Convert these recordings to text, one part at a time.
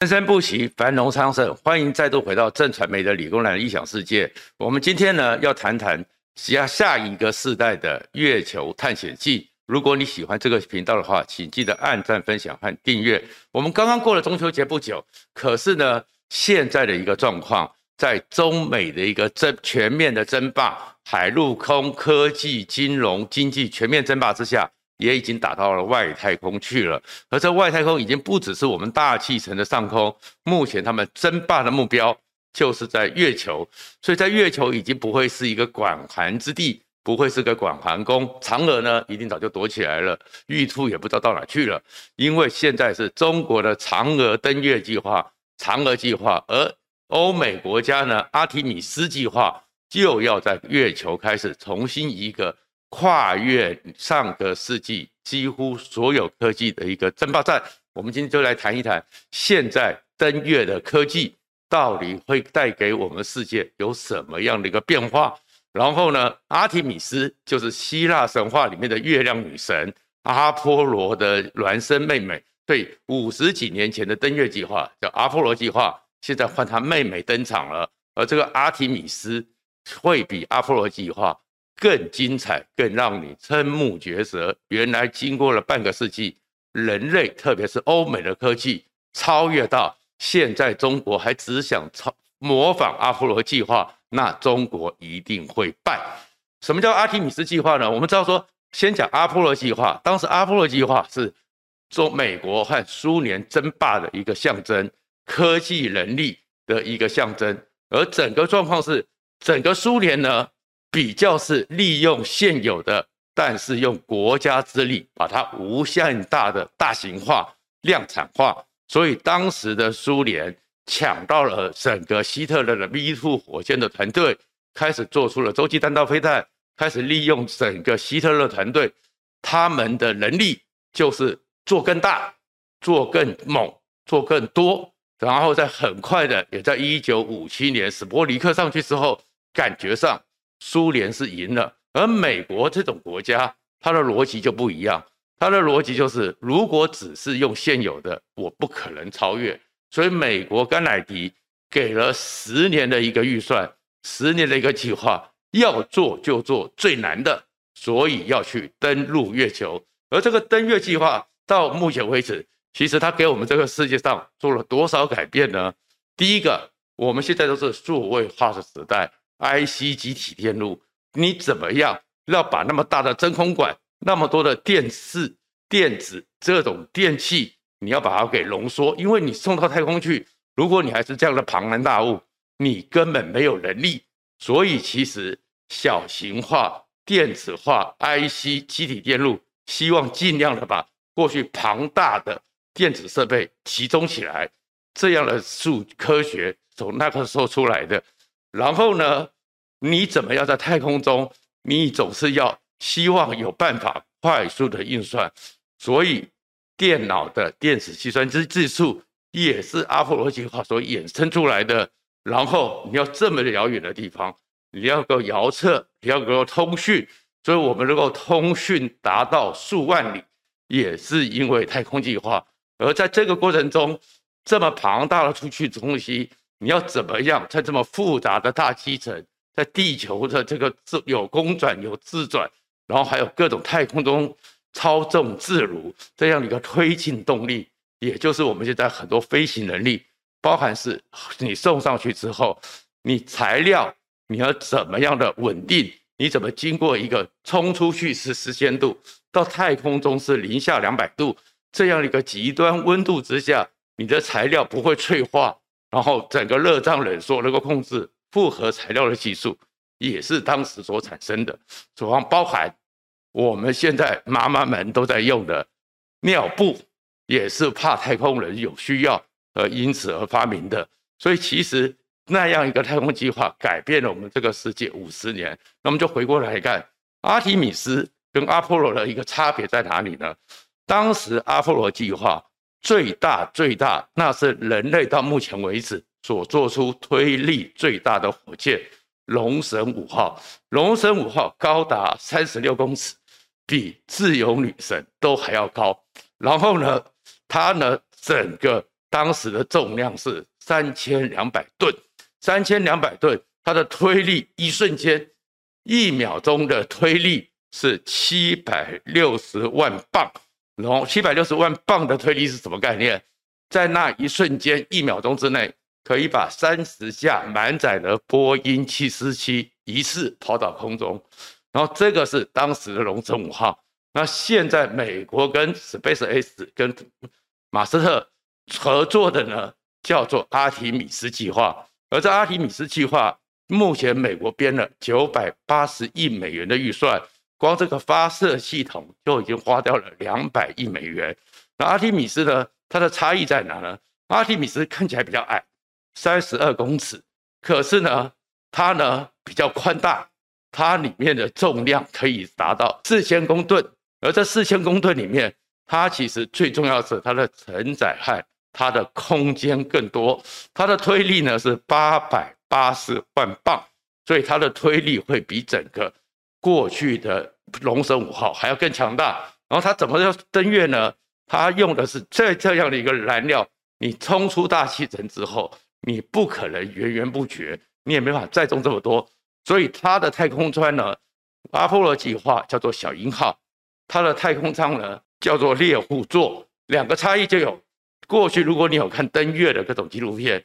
生生不息，繁荣昌盛。欢迎再度回到正传媒的理工男的异想世界。我们今天呢，要谈谈下下一个世代的月球探险记。如果你喜欢这个频道的话，请记得按赞、分享和订阅。我们刚刚过了中秋节不久，可是呢，现在的一个状况，在中美的一个争全面的争霸，海陆空、科技、金融、经济全面争霸之下。也已经打到了外太空去了，而这外太空已经不只是我们大气层的上空，目前他们争霸的目标就是在月球，所以在月球已经不会是一个管寒之地，不会是个管寒宫。嫦娥呢，一定早就躲起来了，玉兔也不知道到哪去了，因为现在是中国的嫦娥登月计划、嫦娥计划，而欧美国家呢，阿提米斯计划就要在月球开始重新一个。跨越上个世纪几乎所有科技的一个争霸战，我们今天就来谈一谈现在登月的科技到底会带给我们世界有什么样的一个变化。然后呢，阿提米斯就是希腊神话里面的月亮女神，阿波罗的孪生妹妹。对，五十几年前的登月计划叫阿波罗计划，现在换她妹妹登场了，而这个阿提米斯会比阿波罗计划。更精彩，更让你瞠目结舌。原来经过了半个世纪，人类特别是欧美的科技超越到现在，中国还只想超模仿阿波罗计划，那中国一定会败。什么叫阿提米斯计划呢？我们知道说，先讲阿波罗计划。当时阿波罗计划是中美国和苏联争霸的一个象征，科技能力的一个象征。而整个状况是，整个苏联呢，比较是利用现有的，但是用国家之力把它无限大的大型化、量产化，所以当时的苏联抢到了整个希特勒的 V2 火箭的团队，开始做出了洲际弹道飞弹，开始利用整个希特勒团队，他们的能力就是做更大、做更猛、做更多，然后在很快的，也在一九五七年史波尼克上去之后，感觉上。苏联是赢了，而美国这种国家，它的逻辑就不一样。它的逻辑就是，如果只是用现有的，我不可能超越。所以，美国甘乃迪给了十年的一个预算，十年的一个计划，要做就做最难的，所以要去登陆月球。而这个登月计划到目前为止，其实它给我们这个世界上做了多少改变呢？第一个，我们现在都是数位化的时代。IC 集体电路，你怎么样要把那么大的真空管、那么多的电视、电子这种电器，你要把它给浓缩？因为你送到太空去，如果你还是这样的庞然大物，你根本没有能力。所以其实小型化、电子化、IC 集体电路，希望尽量的把过去庞大的电子设备集中起来，这样的数科学从那个时候出来的。然后呢，你怎么样在太空中？你总是要希望有办法快速的运算，所以电脑的电子计算机技术也是阿波罗计划所衍生出来的。然后你要这么遥远的地方，你要够遥测，你要够通讯，所以我们能够通讯达到数万里，也是因为太空计划。而在这个过程中，这么庞大的出去东西。你要怎么样在这么复杂的大气层，在地球的这个自有公转有自转，然后还有各种太空中操纵自如这样一个推进动力，也就是我们现在很多飞行能力，包含是你送上去之后，你材料你要怎么样的稳定，你怎么经过一个冲出去是十千度，到太空中是零下两百度这样一个极端温度之下，你的材料不会脆化。然后整个热胀冷缩能够控制复合材料的技术，也是当时所产生的。主要包含我们现在妈妈们都在用的尿布，也是怕太空人有需要而因此而发明的。所以其实那样一个太空计划改变了我们这个世界五十年。那么就回过来看，阿提米斯跟阿波罗的一个差别在哪里呢？当时阿波罗计划。最大最大，那是人类到目前为止所做出推力最大的火箭——龙神五号。龙神五号高达三十六公尺，比自由女神都还要高。然后呢，它呢整个当时的重量是三千两百吨，三千两百吨，它的推力一瞬间，一秒钟的推力是七百六十万磅，然后七百六十万磅的推力是什么概念？在那一瞬间，一秒钟之内，可以把三十架满载的波音七四七一次抛到空中，然后这个是当时的龙神五号。那现在美国跟 SpaceX 跟马斯特合作的呢，叫做阿提米斯计划。而在阿提米斯计划，目前美国编了九百八十亿美元的预算，光这个发射系统就已经花掉了两百亿美元。那阿提米斯呢，它的差异在哪呢？阿提米斯看起来比较矮，三十二公尺，可是呢，它呢比较宽大，它里面的重量可以达到四千公吨。而这四千公吨里面，它其实最重要是它的承载和它的空间更多，它的推力呢是八百八十万磅，所以它的推力会比整个过去的龙神五号还要更强大。然后它怎么要登月呢？它用的是这这样的一个燃料，你冲出大气层之后，你不可能源源不绝，你也没法载重这么多，所以它的太空舱呢，阿波罗计划叫做小鹰号。它的太空舱呢叫做猎户座，两个差异就有。过去如果你有看登月的各种纪录片，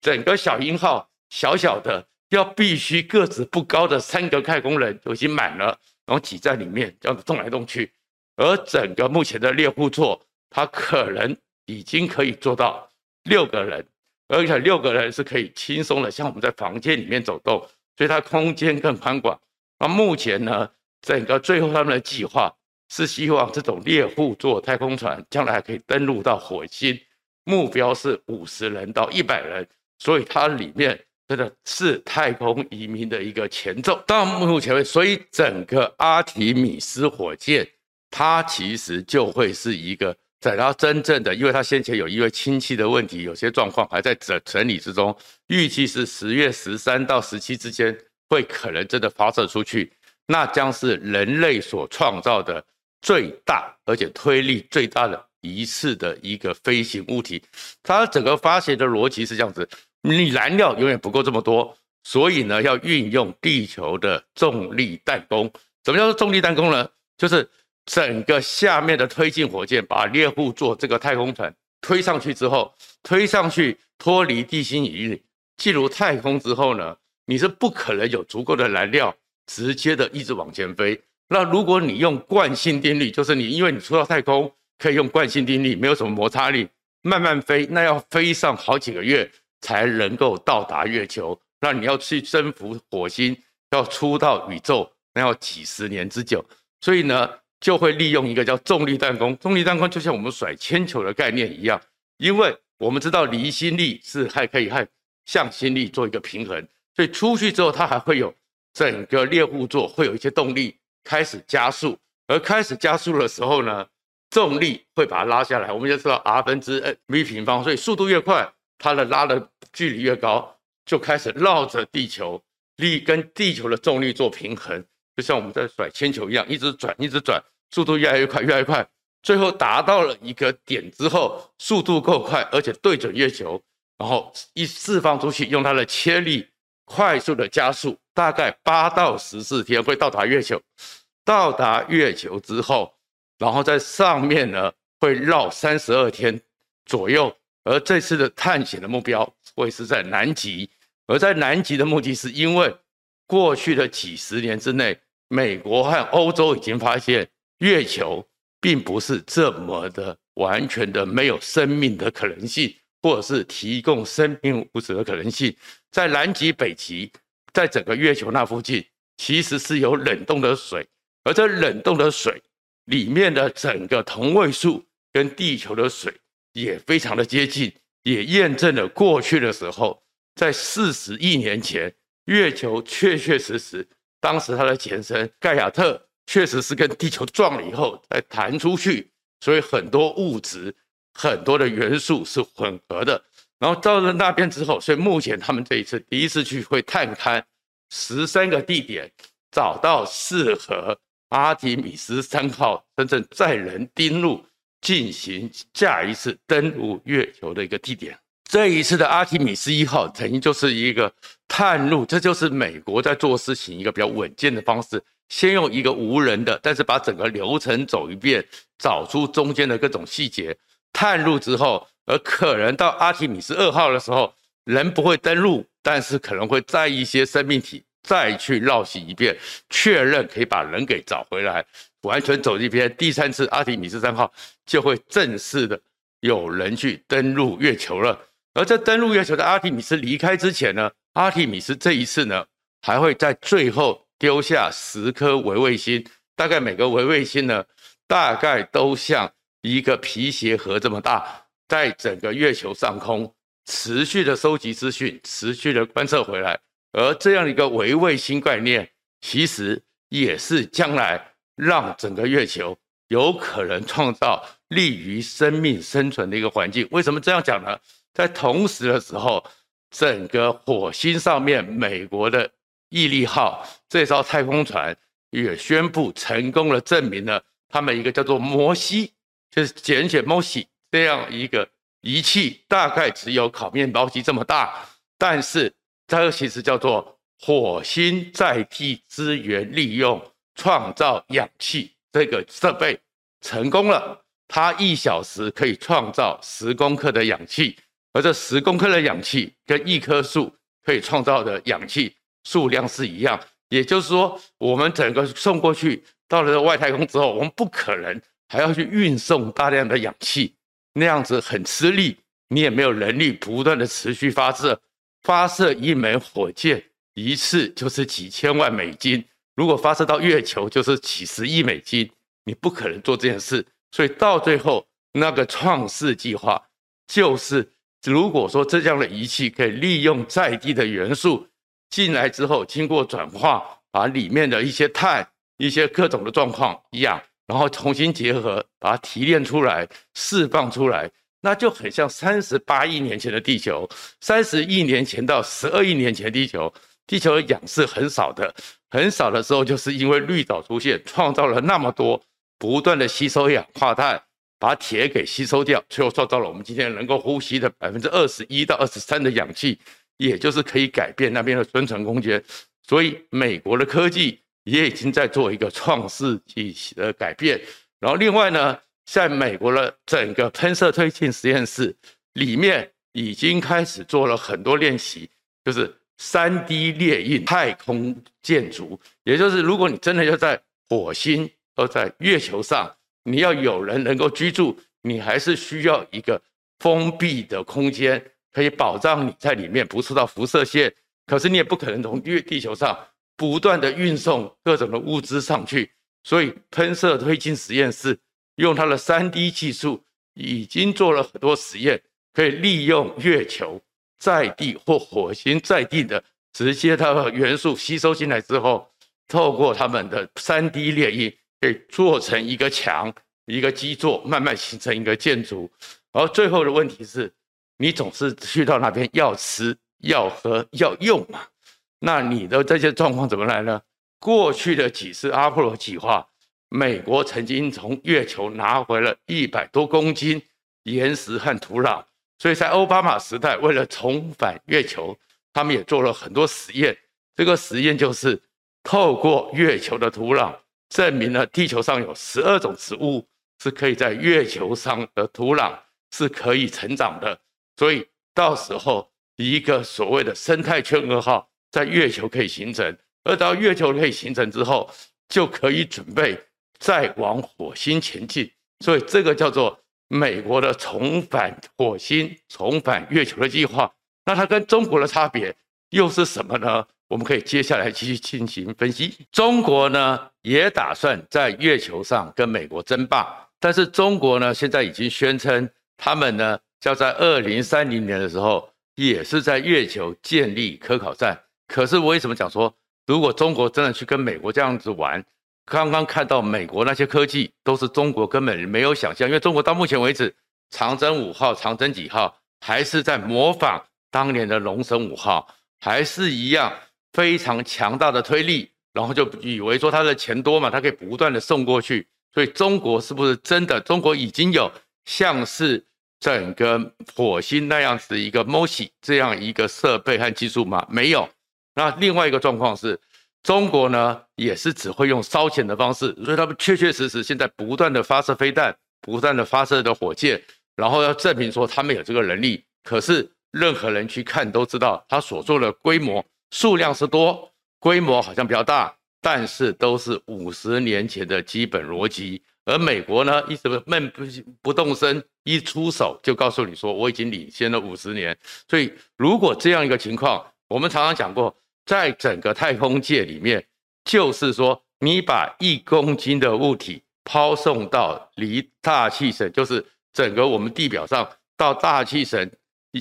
整个小鹰号小小的，要必须个子不高的三个太空人就已经满了，然后挤在里面这样子动来动去。而整个目前的猎户座，它可能已经可以做到六个人，而且六个人是可以轻松的像我们在房间里面走动，所以它空间更宽广。那目前呢，整个最后他们的计划。是希望这种猎户座太空船将来可以登陆到火星，目标是五十人到一百人，所以它里面真的是太空移民的一个前奏。到目前为止，所以整个阿提米斯火箭，它其实就会是一个在它真正的，因为它先前有一位亲戚的问题，有些状况还在整整理之中，预计是十月十三到十七之间会可能真的发射出去，那将是人类所创造的。最大而且推力最大的一次的一个飞行物体，它整个发射的逻辑是这样子：你燃料永远不够这么多，所以呢要运用地球的重力弹弓。什么叫做重力弹弓呢？就是整个下面的推进火箭把猎户座这个太空船推上去之后，推上去脱离地心引力进入太空之后呢，你是不可能有足够的燃料直接的一直往前飞。那如果你用惯性定律，就是你因为你出到太空可以用惯性定律，没有什么摩擦力，慢慢飞，那要飞上好几个月才能够到达月球。那你要去征服火星，要出到宇宙，那要几十年之久。所以呢，就会利用一个叫重力弹弓。重力弹弓就像我们甩铅球的概念一样，因为我们知道离心力是还可以和向心力做一个平衡，所以出去之后它还会有整个猎户座会有一些动力。开始加速，而开始加速的时候呢，重力会把它拉下来。我们就知道 r 分之 v 平方，所以速度越快，它的拉的距离越高，就开始绕着地球，力跟地球的重力做平衡，就像我们在甩铅球一样，一直转，一直转，速度越来越快，越来越快，最后达到了一个点之后，速度够快，而且对准月球，然后一释放出去，用它的切力快速的加速。大概八到十四天会到达月球，到达月球之后，然后在上面呢会绕三十二天左右。而这次的探险的目标会是在南极，而在南极的目的是因为过去的几十年之内，美国和欧洲已经发现月球并不是这么的完全的没有生命的可能性，或者是提供生命物质的可能性，在南极、北极。在整个月球那附近，其实是有冷冻的水，而这冷冻的水里面的整个同位素跟地球的水也非常的接近，也验证了过去的时候，在四十亿年前，月球确确实实，当时它的前身盖亚特确实是跟地球撞了以后再弹出去，所以很多物质、很多的元素是混合的。然后到了那边之后，所以目前他们这一次第一次去会探勘十三个地点，找到适合阿提米斯三号真正载人登陆进行下一次登陆月球的一个地点。这一次的阿提米斯一号等于就是一个探路，这就是美国在做事情一个比较稳健的方式。先用一个无人的，但是把整个流程走一遍，找出中间的各种细节，探路之后，而可能到阿提米斯二号的时候，人不会登陆，但是可能会载一些生命体再去绕行一遍，确认可以把人给找回来，完全走一边。第三次阿提米斯三号就会正式的有人去登陆月球了。而在登陆月球的阿提米斯离开之前呢，阿提米斯这一次呢，还会在最后。丢下十颗微卫星，大概每个微卫星呢，大概都像一个皮鞋盒这么大，在整个月球上空持续的收集资讯，持续的观测回来。而这样一个微卫星概念，其实也是将来让整个月球有可能创造利于生命生存的一个环境。为什么这样讲呢？在同时的时候，整个火星上面，美国的。毅力号这艘太空船也宣布成功的证明了他们一个叫做摩西，就是简写摩西这样一个仪器，大概只有烤面包机这么大，但是它其实叫做火星在地资源利用创造氧气这个设备成功了，它一小时可以创造十公克的氧气，而这十公克的氧气跟一棵树可以创造的氧气。数量是一样，也就是说，我们整个送过去到了外太空之后，我们不可能还要去运送大量的氧气，那样子很吃力，你也没有能力不断的持续发射，发射一枚火箭一次就是几千万美金，如果发射到月球就是几十亿美金，你不可能做这件事，所以到最后那个创世计划就是，如果说这样的仪器可以利用在地的元素。进来之后，经过转化，把里面的一些碳、一些各种的状况一样，然后重新结合，把它提炼出来、释放出来，那就很像三十八亿年前的地球。三十亿年前到十二亿年前地球，地球的氧是很少的，很少的时候，就是因为绿岛出现，创造了那么多，不断的吸收氧化碳，把铁给吸收掉，最后创造了我们今天能够呼吸的百分之二十一到二十三的氧气。也就是可以改变那边的生存空间，所以美国的科技也已经在做一个创世纪的改变。然后另外呢，在美国的整个喷射推进实验室里面，已经开始做了很多练习，就是 3D 列印太空建筑。也就是如果你真的要在火星或在月球上，你要有人能够居住，你还是需要一个封闭的空间。可以保障你在里面不受到辐射线，可是你也不可能从月地球上不断的运送各种的物资上去，所以喷射推进实验室用它的 3D 技术已经做了很多实验，可以利用月球在地或火星在地的直接它的元素吸收进来之后，透过他们的 3D 列印，可以做成一个墙、一个基座，慢慢形成一个建筑。而最后的问题是。你总是去到那边要吃、要喝、要用嘛？那你的这些状况怎么来呢？过去的几次阿波罗计划，美国曾经从月球拿回了一百多公斤岩石和土壤，所以在奥巴马时代，为了重返月球，他们也做了很多实验。这个实验就是透过月球的土壤，证明了地球上有十二种植物是可以在月球上的土壤是可以成长的。所以到时候一个所谓的生态圈二号在月球可以形成，而到月球可以形成之后，就可以准备再往火星前进。所以这个叫做美国的重返火星、重返月球的计划。那它跟中国的差别又是什么呢？我们可以接下来继续进行分析。中国呢也打算在月球上跟美国争霸，但是中国呢现在已经宣称他们呢。要在二零三零年的时候，也是在月球建立科考站。可是我为什么讲说，如果中国真的去跟美国这样子玩，刚刚看到美国那些科技都是中国根本没有想象，因为中国到目前为止，长征五号、长征几号还是在模仿当年的龙神五号，还是一样非常强大的推力，然后就以为说它的钱多嘛，它可以不断的送过去，所以中国是不是真的？中国已经有像是整个火星那样子一个 MOXIE 这样一个设备和技术吗？没有。那另外一个状况是，中国呢也是只会用烧钱的方式，所以他们确确实实现在不断的发射飞弹，不断的发射的火箭，然后要证明说他们有这个能力。可是任何人去看都知道，他所做的规模数量是多，规模好像比较大。但是都是五十年前的基本逻辑，而美国呢，一直闷不不动声，一出手就告诉你说我已经领先了五十年。所以如果这样一个情况，我们常常讲过，在整个太空界里面，就是说你把一公斤的物体抛送到离大气层，就是整个我们地表上到大气层，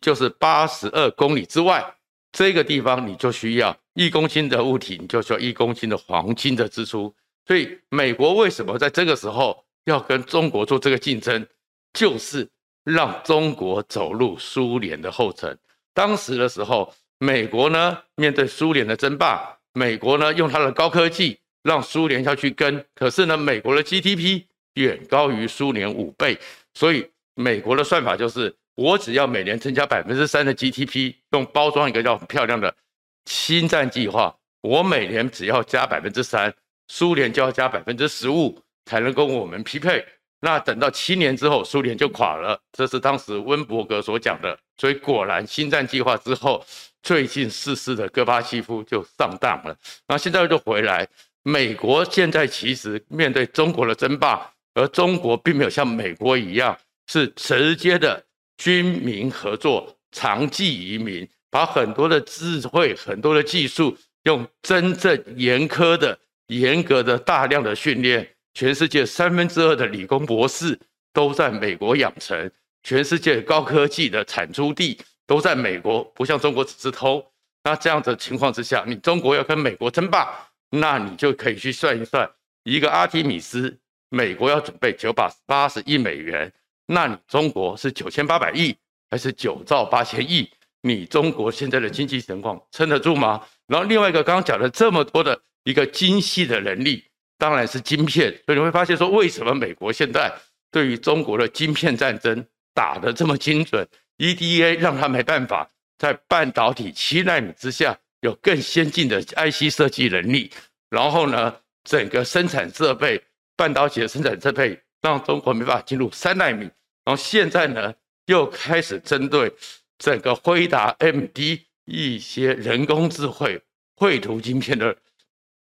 就是八十二公里之外。这个地方你就需要一公斤的物体，你就需要一公斤的黄金的支出。所以美国为什么在这个时候要跟中国做这个竞争，就是让中国走入苏联的后尘。当时的时候，美国呢面对苏联的争霸，美国呢用它的高科技让苏联要去跟，可是呢美国的 GDP 远高于苏联五倍，所以美国的算法就是。我只要每年增加百分之三的 GDP，用包装一个叫很漂亮的星战计划。我每年只要加百分之三，苏联就要加百分之十五，才能跟我们匹配。那等到七年之后，苏联就垮了。这是当时温伯格所讲的。所以果然，星战计划之后，最近逝世的戈巴契夫就上当了。那现在就回来，美国现在其实面对中国的争霸，而中国并没有像美国一样是直接的。军民合作，长技移民，把很多的智慧、很多的技术，用真正严苛的、严格的、大量的训练。全世界三分之二的理工博士都在美国养成，全世界高科技的产出地都在美国，不像中国只是偷。那这样的情况之下，你中国要跟美国争霸，那你就可以去算一算，一个阿提米斯，美国要准备九百八十亿美元。那你中国是九千八百亿还是九兆八千亿？你中国现在的经济情况撑得住吗？然后另外一个刚刚讲了这么多的一个精细的能力，当然是晶片。所以你会发现说，为什么美国现在对于中国的晶片战争打得这么精准？EDA 让他没办法在半导体七纳米之下有更先进的 IC 设计能力。然后呢，整个生产设备，半导体的生产设备。让中国没办法进入三纳米，然后现在呢，又开始针对整个辉达、MD 一些人工智慧绘图晶片的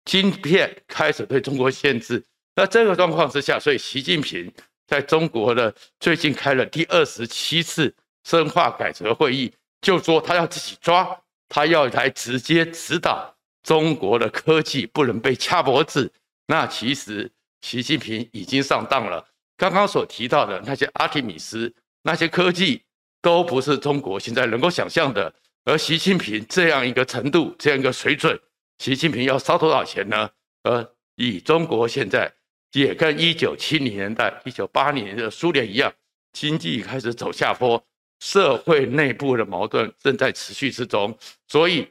晶片开始对中国限制。那这个状况之下，所以习近平在中国的最近开了第二十七次深化改革会议，就说他要自己抓，他要来直接指导中国的科技不能被掐脖子。那其实。习近平已经上当了。刚刚所提到的那些阿提米斯，那些科技都不是中国现在能够想象的。而习近平这样一个程度，这样一个水准，习近平要烧多少钱呢？而以中国现在也跟一九七零年代、一九八零年的苏联一样，经济开始走下坡，社会内部的矛盾正在持续之中。所以，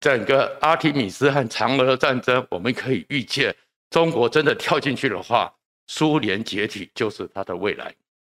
整个阿提米斯和嫦娥战争，我们可以预见。中国真的跳进去的话，苏联解体就是它的未来。